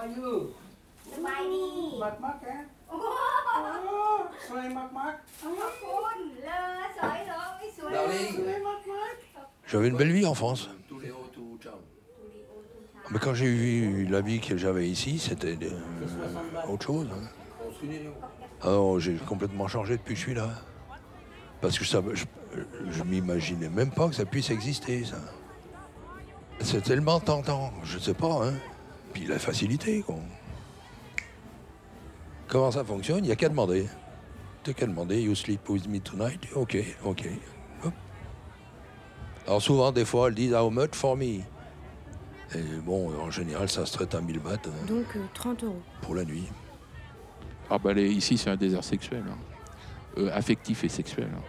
are you สบายดี มักมักแก โอ้ โอ้สวยมักมัก ขอบคุณเลอสวยเหรอไม่สวย สวยมักมัก J'avais une belle vie en France. Tous les hauts, tout ciao. Mais quand j'ai eu la vie que j'avais ici, c'était euh, autre chose. hein. On se unit, Ah non, j'ai complètement changé depuis que je suis là. Parce que ça, je, je m'imaginais même pas que ça puisse exister, ça. C'est tellement tentant, je sais pas, hein. Puis la facilité, quoi. Comment ça fonctionne? Il n'y a qu'à demander. T'as qu'à demander, you sleep with me tonight? Ok, ok. Hop. Alors souvent, des fois, elles disent, how much for me? Et bon, en général, ça se traite à 1000 bahts hein, Donc euh, 30 euros. pour la nuit. Ah bah les- ici c'est un désert sexuel, hein. Euh, affectif et sexuel. hein.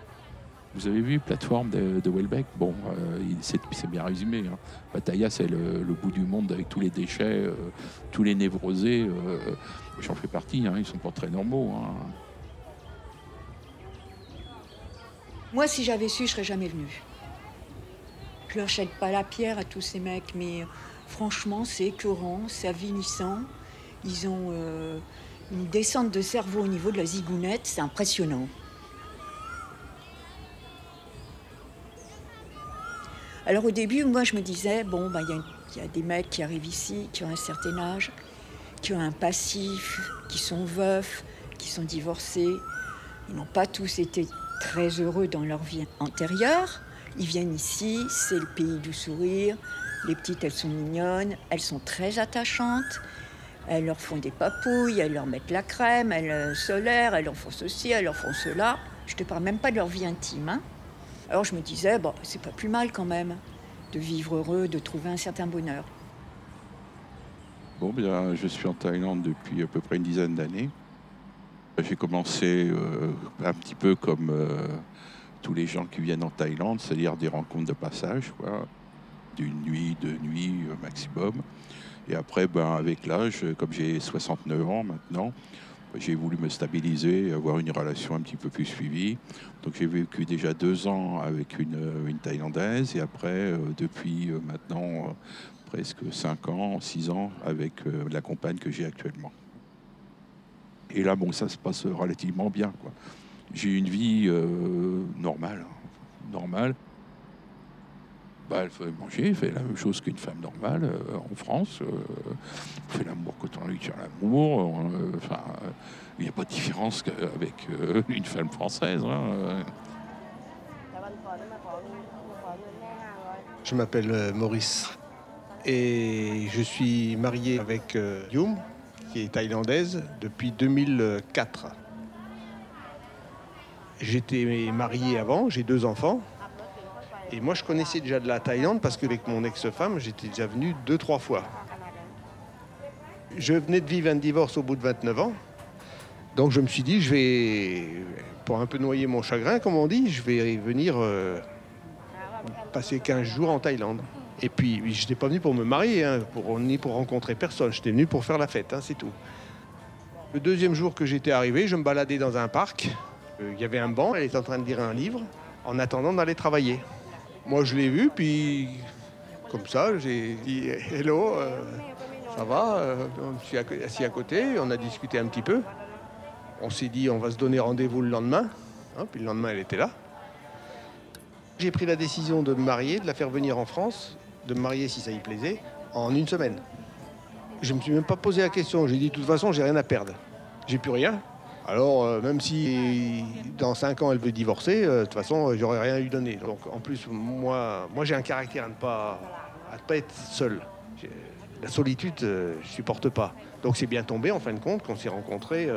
Vous avez vu plateforme de, de Welbeck? Bon, euh, c'est bien résumé. Hein. Pattaya c'est le, bout du monde avec tous les déchets, euh, tous les névrosés. euh, J'en fais partie. Hein, ils sont pas très normaux. hein. Moi, si j'avais su, je serais jamais venue. Je leur jette pas la pierre à tous ces mecs, mais franchement, c'est écœurant, c'est avinissant. Ils ont une descente de cerveau au niveau de la zigounette, c'est impressionnant. Alors au début, moi, je me disais, bon, il y a une- il y, a des mecs qui arrivent ici, qui ont un certain âge, qui ont un passif, qui sont veufs, qui sont divorcés. Ils n'ont pas tous été très heureux dans leur vie antérieure. Ils viennent ici, c'est le pays du sourire. Les petites, elles sont mignonnes, elles sont très attachantes. Elles leur font des papouilles, elles leur mettent la crème, elles euh, solaire, elles leur font ceci, elles leur font cela. Je te parle même pas de leur vie intime. hein. Alors je me disais, bon, c'est pas plus mal quand même de vivre heureux, de trouver un certain bonheur. Bon, bien, je suis en Thaïlande depuis à peu près une dizaine d'années. J'ai commencé euh, un petit peu comme euh, tous les gens qui viennent en Thaïlande, c'est-à-dire des rencontres de passage, quoi, d'une nuit, deux nuits euh, maximum. Et après, ben, avec l'âge, comme j'ai 69 ans maintenant, j'ai voulu me stabiliser, avoir une relation un petit peu plus suivie. Donc j'ai vécu déjà deux ans avec une, Thaïlandaise et après, euh, depuis euh, maintenant euh, presque 5 ans, 6 ans avec la compagne que j'ai actuellement. Et là, bon, ça se passe relativement bien. J'ai une vie normale, hein, normale. Bah, elle fait manger, elle fait la même chose qu'une femme normale euh, en France. euh, on fait l'amour quand on lui tient l'amour. euh, Enfin, il n'y a pas de différence qu'avec une femme française. hein. Je m'appelle Maurice et je suis marié avec Youm, qui est thaïlandaise, depuis 2004. J'étais marié avant, j'ai deux enfants. Et moi, je connaissais déjà de la Thaïlande parce qu'avec mon ex-femme, j'étais déjà venu deux, trois fois. Je venais de vivre un divorce au bout de 29 ans. Donc je me suis dit, je vais, pour un peu noyer mon chagrin, comme on dit, je vais venir euh, passer 15 jours en Thaïlande. Et puis, je n'étais pas venu pour me marier, hein, ni pour rencontrer personne. J'étais venu pour faire la fête, hein, c'est tout. Le deuxième jour que j'étais arrivé, je me baladais dans un parc. Euh, Il y avait un banc, elle était en train de lire un livre, en attendant d'aller travailler. Moi, je l'ai vu, puis comme ça, j'ai dit Hello, euh, ça va Euh, Je suis assis à côté, on a discuté un petit peu. On s'est dit on va se donner rendez-vous le lendemain. Hein, puis le lendemain, elle était là. J'ai pris la décision de me marier, de la faire venir en France, de me marier si ça y plaisait, en une semaine. Je me suis même pas posé la question. J'ai dit de toute façon, j'ai rien à perdre. J'ai plus rien. Alors, euh, même si dans 5 ans elle veut divorcer, euh, de toute façon, euh, j'aurais rien à lui donner. Donc, en plus, moi, moi j'ai un caractère à ne pas, à être seul. La solitude, euh, je supporte pas. Donc, c'est bien tombé en fin de compte qu'on s'est rencontrés.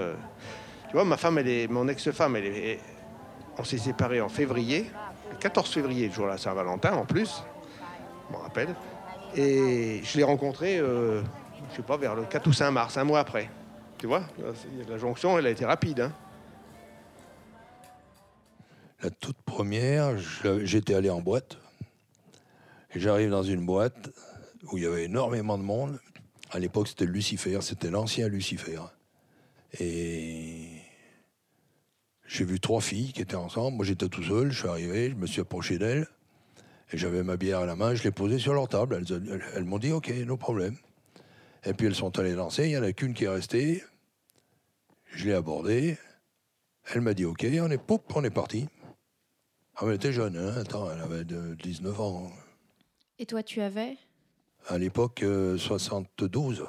Tu vois, ma femme, elle est, mon ex-femme, elle est, on s'est séparés en février, le 14 février, le jour de la Saint-Valentin en plus, je me rappelle. Et je l'ai rencontrée, je sais pas, vers le 4 ou 5 mars, un mois après. Tu vois, la jonction, elle a été rapide. hein. La toute première, j'étais allé en boîte. J'arrive dans une boîte où il y avait énormément de monde. À l'époque, c'était Lucifer, c'était l'ancien Lucifer. Et j'ai vu trois filles qui étaient ensemble. Moi, j'étais tout seul, je suis arrivé, je me suis approché d'elles. J'avais ma bière à la main, je l'ai posée sur leur table. Elles, m'ont dit OK, no problème. Et puis elles sont allées danser, il n'y en a qu'une qui est restée. Je l'ai abordée. Elle m'a dit OK, on est, poup, on est parti. Ah, elle était jeune, hein, attends, elle avait de- 19 ans. Et toi, tu avais? À l'époque, euh, 72.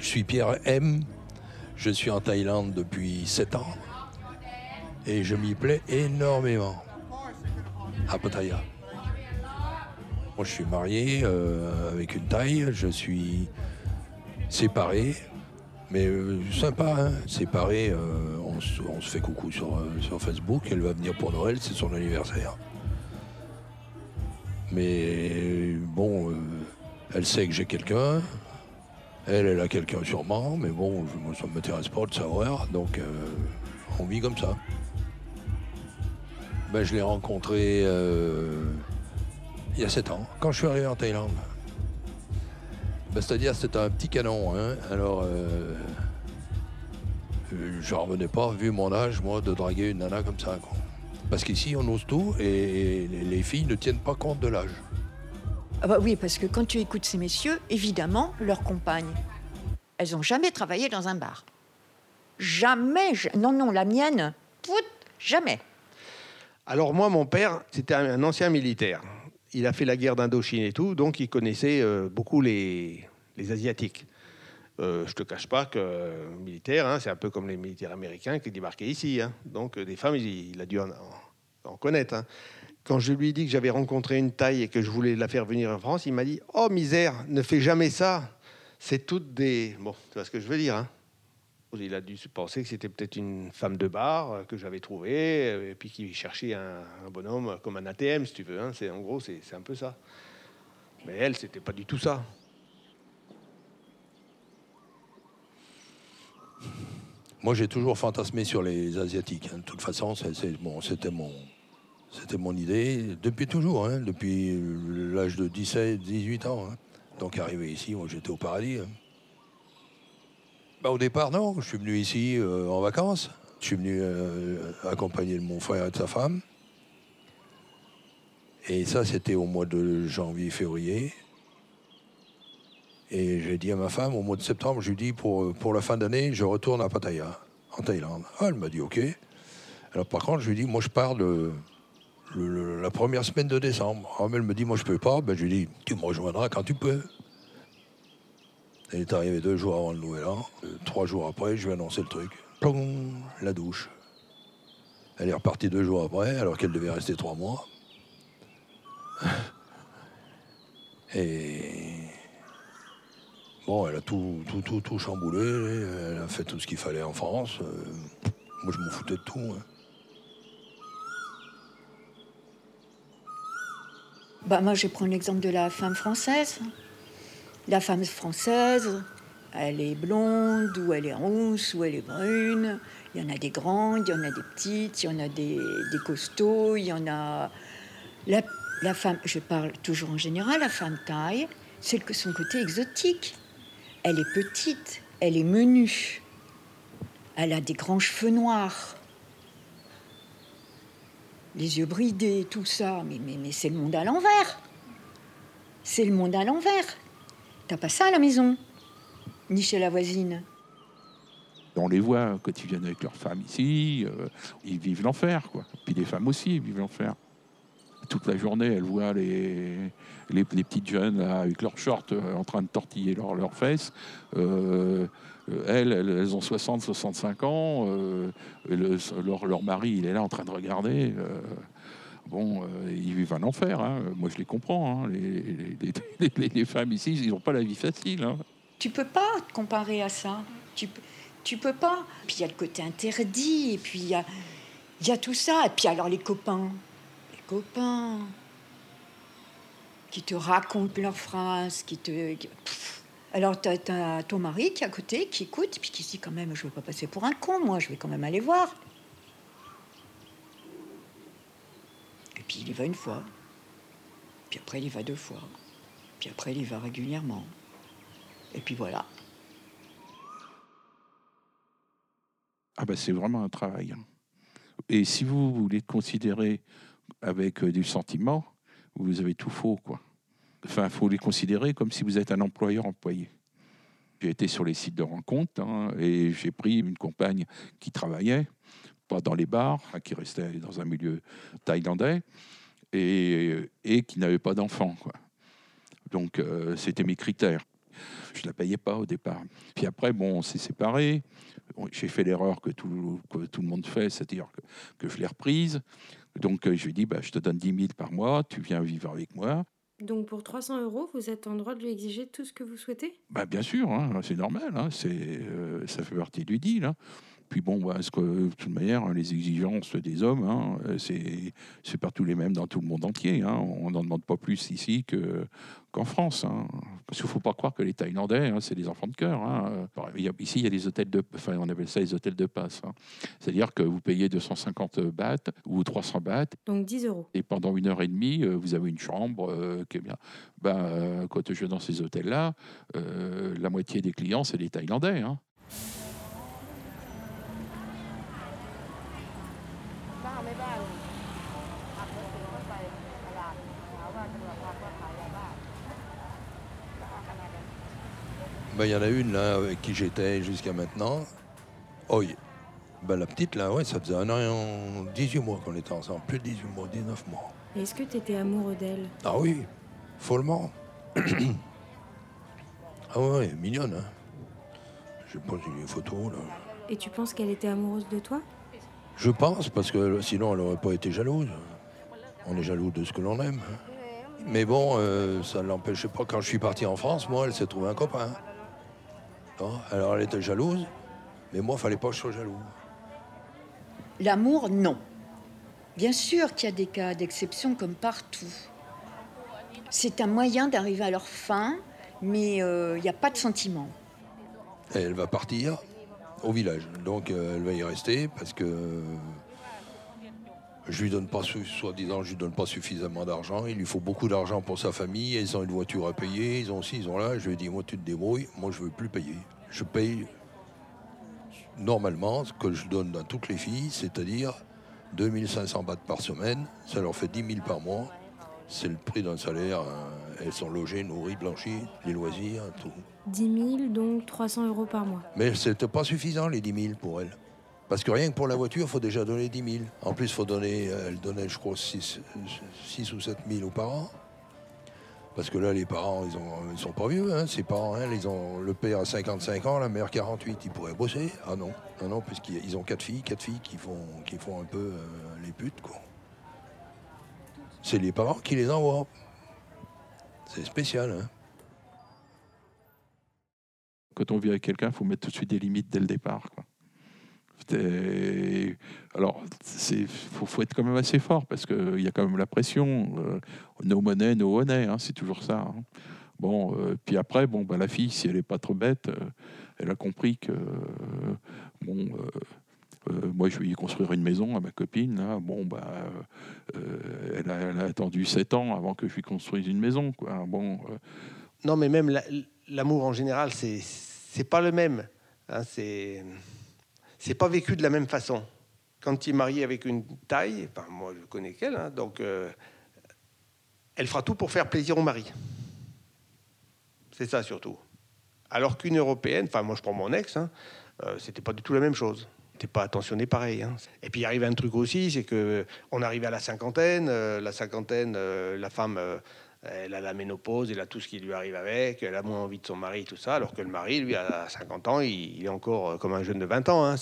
Je suis Pierre M. Je suis en Thaïlande depuis 7 ans. Et je m'y plais énormément. À Pattaya. Moi, je suis marié euh, avec une Thaï. Je suis séparé. Mais euh, sympa, hein séparé. euh, on, se, fait coucou sur, sur Facebook. Elle va venir pour Noël, c'est son anniversaire. Mais bon, elle sait que j'ai quelqu'un. Elle, elle a quelqu'un sûrement. Mais bon, moi, ça ne m'intéresse pas de savoir. Donc, on vit comme ça. Ben, je l'ai rencontré il y a 7 ans, quand je suis arrivé en Thaïlande. Ben, C'est-à-dire, c'était un petit canon. hein. Alors, euh, euh, je revenais pas, vu mon âge, moi, de draguer une nana comme ça. quoi. Parce qu'ici, on ose tout et les les filles ne tiennent pas compte de l'âge. Ah bah oui, parce que quand tu écoutes ces messieurs, évidemment, leurs compagnes, elles n'ont jamais travaillé dans un bar. Jamais. ja- Non, non, la mienne, pout, jamais. Alors moi, mon père, c'était un ancien militaire. Il a fait la guerre d'Indochine et tout, donc il connaissait euh, beaucoup les, les Asiatiques. Euh, je te cache pas que euh, militaire, hein, c'est un peu comme les militaires américains qui débarquaient ici. hein. Donc euh, des femmes, il, a dû en connaître. hein. Quand je lui ai dit que j'avais rencontré une taille et que je voulais la faire venir en France, il m'a dit Oh misère, ne fais jamais ça. C'est toutes des. Bon, tu vois ce que je veux dire. Il a dû se penser que c'était peut-être une femme de bar euh, que j'avais trouvée, euh, et puis qui cherchait un, bonhomme comme un ATM, si tu veux. hein. En gros, c'est, un peu ça. Mais elle, c'était pas du tout ça. Moi, j'ai toujours fantasmé sur les Asiatiques. hein. De toute façon, c'était mon, idée depuis toujours, hein, depuis l'âge de 17, 18 ans. Donc, arrivé ici, moi, j'étais au paradis. Bah, au départ, non. Je suis venu ici euh, en vacances. Je suis venu euh, accompagner mon frère et de sa femme. Et ça, c'était au mois de janvier-février. Et j'ai dit à ma femme, au mois de septembre, je lui dis, pour, pour la fin d'année, je retourne à Pattaya, en Thaïlande. Ah, elle m'a dit, OK. Alors par contre, je lui dis, moi, je pars le, la première semaine de décembre. Ah, elle me dit, moi, je peux pas. Ben, je lui dis, tu me rejoindras quand tu peux. Elle est arrivée deux jours avant le Nouvel An. Euh, trois jours après, je lui ai annoncé le truc. Plong, la douche. Elle est repartie deux jours après, alors qu'elle devait rester trois mois. Et Bon, elle a tout, tout, tout, tout chamboulé. Elle a fait tout ce qu'il fallait en France. Euh, moi, je m'en foutais de tout. hein. Bah, moi, je prends l'exemple de la femme française. La femme française, elle est blonde, ou elle est rousse, ou elle est brune. Il y en a des grandes, il y en a des petites, il y en a des, costauds, il y en a. La, femme, je parle toujours en général, la femme taille, c'est son côté exotique. Elle est petite, elle est menue, elle a des grands cheveux noirs les yeux bridés, tout ça. Mais, mais, mais c'est le monde à l'envers. C'est le monde à l'envers. T'as pas ça à la maison, ni chez la voisine. On les voit quand ils viennent avec leurs femmes ici, euh, ils vivent l'enfer, quoi. Puis les femmes aussi, ils vivent l'enfer. Toute la journée, elles voient les, les, petites jeunes avec leurs shorts euh, en train de tortiller leurs leurs fesses. Euh, elles, elles, ont 60, 65 ans. leur, leur mari, il est là en train de regarder. Bon, euh, ils vivent un enfer. hein. Moi, je les comprends. hein. Les, femmes ici, ils n'ont pas la vie facile. hein. Tu peux pas te comparer à ça. Tu, tu peux pas. Puis il y a le côté interdit, et puis il y a, tout ça. Et puis alors les copains. Les copains. Qui te racontent leurs phrases, qui te. Alors, tu as, ton mari qui est à côté, qui écoute, puis qui se dit quand même, je ne vais pas passer pour un con, moi, je vais quand même aller voir. Puis il y va une fois. Puis après, il y va deux fois. Puis après, il y va régulièrement. Et puis voilà. Ah ben c'est vraiment un travail. hein. Et si vous voulez le considérer avec euh, du sentiment, vous avez tout faux, quoi. Enfin, il faut les considérer comme si vous êtes un employeur employé. J'ai été sur les sites de rencontres hein, et j'ai pris une compagne qui travaillait, pas dans les bars, hein, qui restait dans un milieu thaïlandais et, et qui n'avait pas d'enfants. Donc, euh, c'était mes critères. Je ne la payais pas au départ. Puis après, bon, on s'est séparés. J'ai fait l'erreur que tout, que tout le monde fait, c'est-à-dire que, que je l'ai reprise. Donc, euh, je lui ai dit, bah, je te donne 10 000 par mois, tu viens vivre avec moi. Donc pour 300 euros, vous êtes en droit de lui exiger tout ce que vous souhaitez? Bah, bien sûr, hein, c'est normal, hein, c'est, euh, ça fait partie du deal. hein. Puis bon, bah, ce que, de toute manière, les exigences des hommes, hein, c'est, c'est partout les mêmes dans tout le monde entier. hein. On n'en demande pas plus ici que, qu'en France. hein. Parce qu'il ne faut pas croire que les Thaïlandais, hein, c'est des enfants de cœur. ici, il y a des hôtels de... Enfin, on appelle ça les hôtels de passe. C'est-à-dire que vous payez 250 bahts ou 300 bahts Donc 10 euros. et pendant une heure et demie, euh, vous avez une chambre euh, qui est bien. Ben, euh, quand je vais dans ces hôtels-là, euh, la moitié des clients, c'est des Thaïlandais. Ben, Il y en a une là avec qui j'étais jusqu'à maintenant. Oh, ben, la petite là, ouais, ça faisait un an et 18 mois qu'on était ensemble. Plus de 18 mois, 19 mois. Est-ce que tu étais amoureux d'elle? Ah oui, follement. ah ouais, mignonne. Hein. Je pose une photo là. Et tu penses qu'elle était amoureuse de toi? Je pense, parce que sinon elle n'aurait pas été jalouse. On est jaloux de ce que l'on aime. Mais bon, euh, ça ne l'empêchait pas. Quand je suis parti en France, moi, elle s'est trouvée un copain. Alors elle était jalouse, mais moi, il fallait pas que je sois jaloux. L'amour, non. Bien sûr qu'il y a des cas d'exception comme partout. C'est un moyen d'arriver à leur fin, mais euh, il n'y a pas de sentiment. Et elle va partir au village. Donc euh, elle va y rester parce que je lui donne pas, soi-disant, je lui donne pas suffisamment d'argent. Il lui faut beaucoup d'argent pour sa famille. Ils ont une voiture à payer. Ils ont aussi, ils ont là. Je lui dit, moi, tu te débrouilles. Moi, je veux plus payer. Je paye normalement ce que je donne à toutes les filles, c'est-à-dire 2500 bahts par semaine. Ça leur fait 10 000 par mois. C'est le prix d'un salaire. hein. Elles sont logées, nourries, blanchies, les loisirs, tout. 10 000, donc 300 euros par mois. Mais c'était pas suffisant, les 10 000 pour elle. Parce que rien que pour la voiture, il faut déjà donner 10 000. En plus, faut donner, euh, elle donnait, je crois, 6, ou 7 000 aux parents. Parce que là, les parents, ils, ils sont pas vieux, hein, ses parents. hein, ont le père a 55 ans, la mère 48. Ils pourraient bosser. Ah non, non, non, puisqu'ils ils ont quatre filles, quatre filles qui font, qui font un peu euh, les putes. C'est les parents qui les envoient. C'est spécial, hein. Quand on vit avec quelqu'un, il faut mettre tout de suite des limites dès le départ. Alors, il faut, être quand même assez fort parce qu'il y a quand même la pression. Euh, no money, no hein, c'est toujours ça. hein. Bon, euh, puis après, bon, bah, la fille, si elle n'est pas trop bête, euh, elle a compris que, euh, bon, moi, je vais y construire une maison à ma copine. Là. Bon, bah, elle, a, attendu 7 ans avant que je lui construise une maison. Bon, Non, mais même la- l'amour en général, c'est pas le même. Hein, c'est c'est pas vécu de la même façon. Quand tu es marié avec une taille, enfin, moi je connais qu'elle, hein, donc euh, elle fera tout pour faire plaisir au mari. C'est ça surtout. Alors qu'une européenne, enfin moi je prends mon ex, hein, euh, c'était pas du tout la même chose. T'es pas attentionné pareil. hein. Et puis il arrive un truc aussi, c'est que on arrive à la cinquantaine, euh, la cinquantaine, euh, la femme, elle a la ménopause, elle a tout ce qui lui arrive avec, elle a moins envie de son mari, tout ça, alors que le mari, lui, à 50 ans, il, est encore euh, comme un jeune de 20 ans. Hein,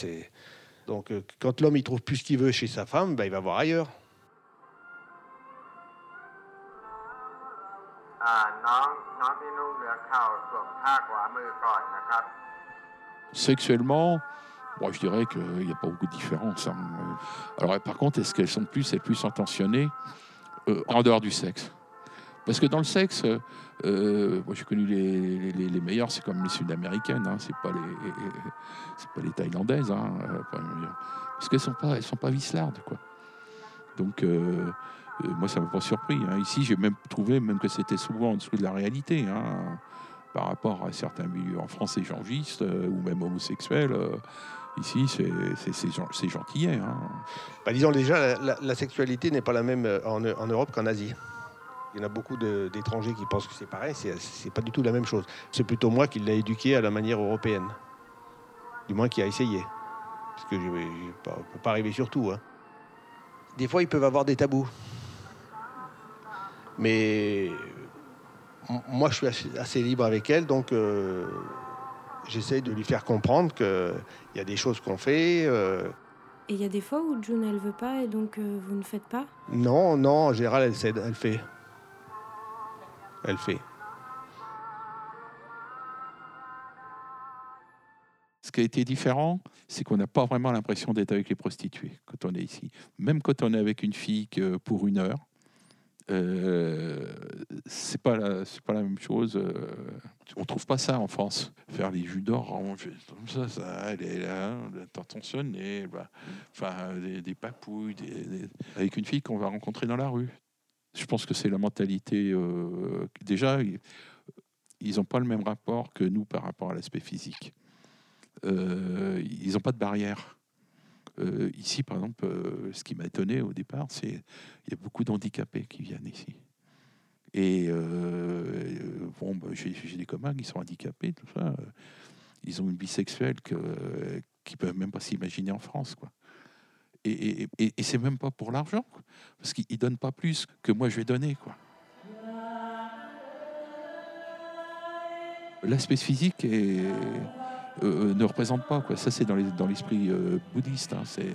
donc euh, quand l'homme, il trouve plus ce qu'il veut chez sa femme, ben, il va voir ailleurs. Sexuellement, bon, je dirais qu'il n'y a pas beaucoup de différence. Hein. Alors par contre, est-ce qu'elles sont plus et plus intentionnées euh, en dehors du sexe? Parce que dans le sexe, euh, euh, moi j'ai connu les, meilleures, c'est comme les sud-américaines, hein, c'est pas les, c'est pas les thaïlandaises, hein, euh, parce qu'elles sont pas, elles sont pas vislardes, quoi. Donc, moi, ça m'a pas surpris. hein. Ici, j'ai même trouvé même que c'était souvent en dessous de la réalité. hein par rapport à certains milieux en France échangistes euh, ou même homosexuels. ici, c'est c'est- c'est gen- c'est gentillet. Ben, disons déjà, la, la- sexualité n'est pas la même en Europe qu'en Asie. Il y en a beaucoup d'étrangers qui pensent que c'est pareil, c'est pas du tout la même chose. C'est plutôt moi qui l'ai éduqué à la manière européenne. Du moins qui a essayé. Parce que je ne peux pas arriver sur tout. hein. Des fois, ils peuvent avoir des tabous. Mais moi, je suis assez, assez libre avec elle, donc euh, j'essaye de lui faire comprendre qu'il y a des choses qu'on fait. euh, Et il y a des fois où June, elle veut pas et donc euh, vous ne faites pas? Non, non, en général, elle cède, elle fait. Elle fait. Ce qui a été différent, c'est qu'on n'a pas vraiment l'impression d'être avec les prostituées quand on est ici. Même quand on est avec une fille que pour une heure, euh, c'est pas la, c'est pas la même chose. euh, on trouve pas ça en France. Faire les jus d'orange, comme ça, ça, elle est là, sonnet, bah, enfin des, des papouilles, avec une fille qu'on va rencontrer dans la rue. Je pense que c'est la mentalité. euh, déjà, ils- n'ont pas le même rapport que nous par rapport à l'aspect physique. Euh, ils n'ont pas de barrière. Euh, ici, par exemple, ce qui m'a étonné au départ, c'est qu'il y a beaucoup d'handicapés qui viennent ici. Et bon, bah, j'ai des copains qui sont handicapés, tout ça. Ils ont une vie sexuelle que, qui peuvent même pas s'imaginer en France, quoi. Et, c'est même pas pour l'argent, parce qu'ils donnent pas plus que moi je vais donner, quoi. L'aspect physique est, euh, ne représente pas. Quoi. Ça, c'est dans les- dans l'esprit euh, bouddhiste. hein. C'est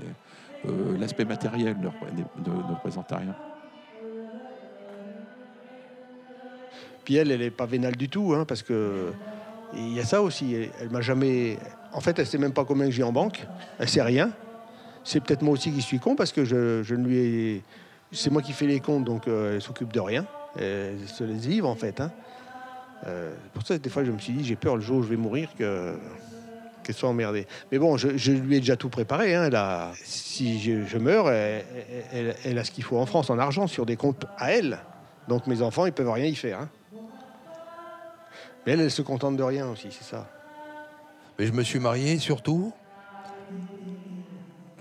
euh, l'aspect matériel ne, repré- ne- ne- ne représente rien. Puis elle, elle n'est pas vénale du tout, hein, parce que il y a ça aussi. Elle, elle m'a jamais. En fait, elle sait même pas combien j'ai en banque. Elle sait rien. C'est peut-être moi aussi qui suis con parce que je, ne lui ai. C'est moi qui fais les comptes, donc euh, elle s'occupe de rien. Elle se laisse vivre en fait. hein. Euh, pour ça, des fois, je me suis dit, j'ai peur le jour où je vais mourir que qu'elle soit emmerdée. Mais bon, je, lui ai déjà tout préparé. hein. Elle si je, meurs, elle a ce qu'il faut en France en argent sur des comptes à elle. Donc mes enfants, ils peuvent rien y faire. hein. Mais elle, elle se contente de rien aussi, c'est ça. Mais je me suis marié surtout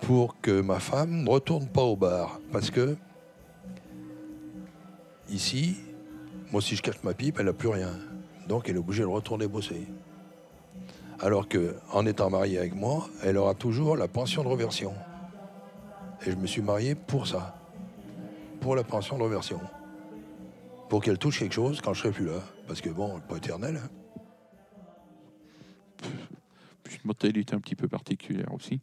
pour que ma femme ne retourne pas au bar. Parce que ici, moi si je cache ma pipe, elle n'a plus rien. Donc elle est obligée de retourner bosser. Alors que en étant mariée avec moi, elle aura toujours la pension de reversion. Et je me suis marié pour ça. Pour la pension de reversion. Pour qu'elle touche quelque chose quand je serai plus là. Parce que bon, pas éternel. hein. Puis une mentalité un petit peu particulière aussi.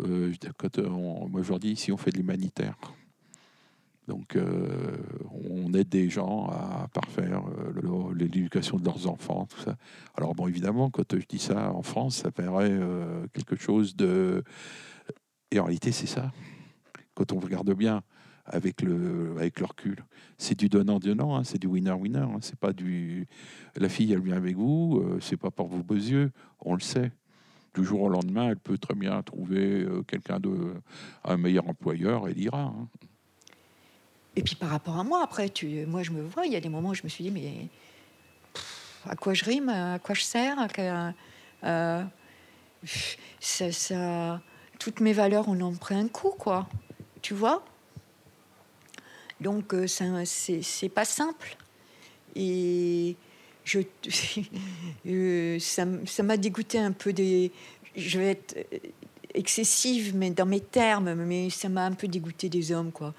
Euh, quand euh, on- moi, je leur dis ici, on fait de l'humanitaire. Donc, euh, on aide des gens à parfaire euh, l'éducation de leurs enfants, tout ça. Alors, bon, évidemment, quand je dis ça en France, ça paraît quelque chose de. Et en réalité, c'est ça. Quand on regarde bien avec le, avec le recul, c'est du donnant-donnant, hein, c'est du winner-winner. hein, c'est pas du. La fille, elle vient avec vous, c'est pas pour vos beaux yeux, on le sait. Du au lendemain, elle peut très bien trouver euh, quelqu'un de. un meilleur employeur, elle ira. hein. Et puis par rapport à moi, après, tu, moi je me vois, il y a des moments où je me suis dit, mais à quoi je rime, à quoi je sers à euh, ça, ça- Toutes mes valeurs, on en prend un coup, quoi. Tu vois? Donc euh, c'est pas simple. Et je, euh, ça m'a dégoûté un peu des. Je vais être euh, excessive mais dans mes termes, mais ça m'a un peu dégoûté des hommes, quoi.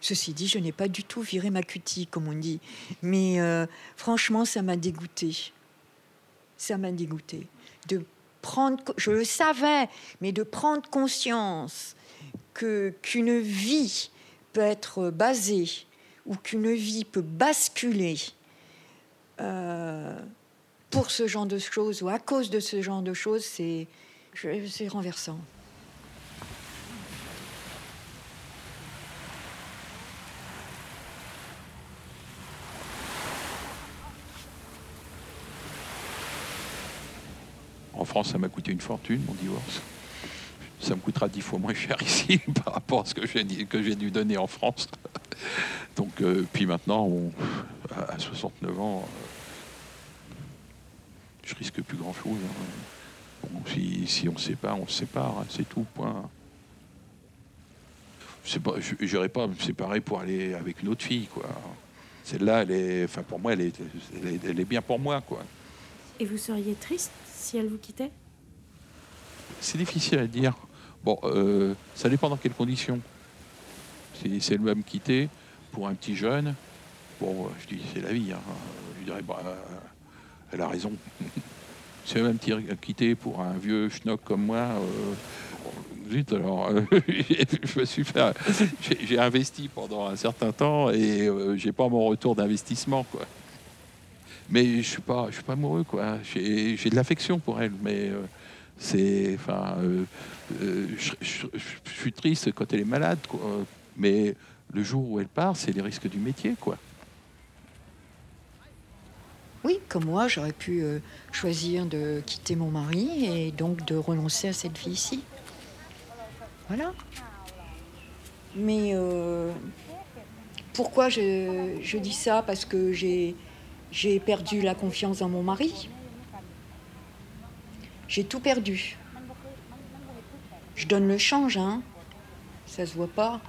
Ceci dit, je n'ai pas du tout viré ma cutie, comme on dit. Mais euh, franchement, ça m'a dégoûté. Ça m'a dégoûté. De prendre, je le savais, mais de prendre conscience que qu'une vie peut être basée ou qu'une vie peut basculer euh, pour ce genre de choses ou à cause de ce genre de choses, c'est renversant. En France, ça m'a coûté une fortune, mon divorce. Ça me coûtera dix fois moins cher ici par rapport à ce que j'ai que j'ai dû donner en France. Donc, euh, puis maintenant, à à 69 ans, je risque plus grand-chose. hein. Bon, si, si on se sépare, on se sépare, hein, c'est tout, point. Pas- Je n'irai pas me séparer pour aller avec une autre fille, quoi. celle-là, elle est, enfin pour moi, elle est, elle est, elle est bien pour moi, quoi. Et vous seriez triste si elle vous quittait? C'est difficile à dire. Bon, euh, ça dépend dans quelles conditions. Si c'est le même quitter pour un petit jeune, bon, je dis c'est la vie. hein. Je dirais, bah, elle a raison. c'est même quitter pour un vieux schnock comme moi. euh, Zut, alors, euh, j'ai- investi pendant un certain temps et euh, j'ai pas mon retour d'investissement. Mais je suis suis pas amoureux, quoi. J'ai de l'affection pour elle, mais euh, c'est, enfin, je, suis triste quand elle est malade. Mais le jour où elle part, c'est les risques du métier, quoi. Oui, comme moi, j'aurais pu euh, choisir de quitter mon mari et donc de renoncer à cette vie ici. Voilà. Mais euh, pourquoi je, dis ça? Parce que j'ai perdu la confiance dans mon mari. J'ai tout perdu. Je donne le change, hein. Ça se voit pas.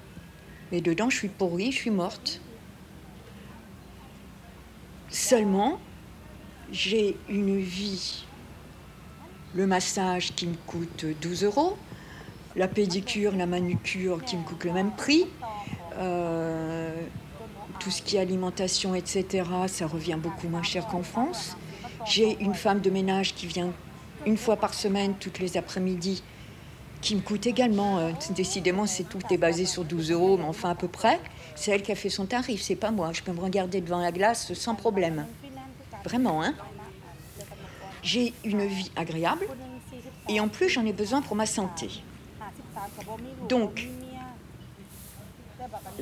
Mais dedans, je suis pourrie, je suis morte. Seulement, j'ai une vie. Le massage qui me coûte 12 euros, la pédicure, la manucure qui me coûte le même prix, euh, tout ce qui est alimentation, etc., ça revient beaucoup moins cher qu'en France. J'ai une femme de ménage qui vient une fois par semaine, toutes les après-midi, qui me coûte également. euh, décidément, c'est tout est basé sur 12 euros, mais enfin à peu près. C'est elle qui a fait son tarif, c'est pas moi. Je peux me regarder devant la glace sans problème. Vraiment, hein J'ai une vie agréable et en plus j'en ai besoin pour ma santé. Donc,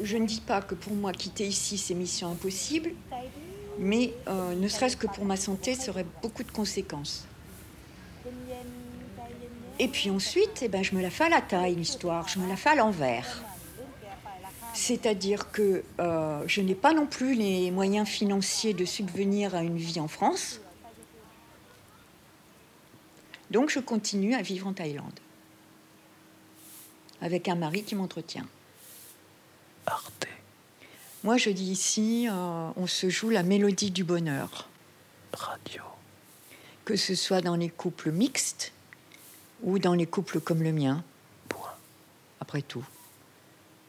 je ne dis pas que pour moi quitter ici c'est mission impossible, mais euh, ne serait-ce que pour ma santé, ça aurait beaucoup de conséquences. Et puis ensuite, eh ben, je me la fais à la taille, l'histoire, je me la fais à l'envers. C'est-à-dire que euh, je n'ai pas non plus les moyens financiers de subvenir à une vie en France. Donc je continue à vivre en Thaïlande. Avec un mari qui m'entretient. Arte. Moi je dis ici, euh, on se joue la mélodie du bonheur. Radio. Que ce soit dans les couples mixtes ou dans les couples comme le mien. Point. Après tout,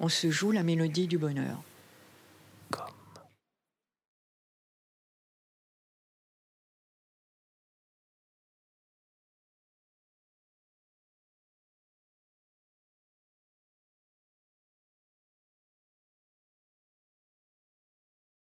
on se joue la mélodie du bonheur.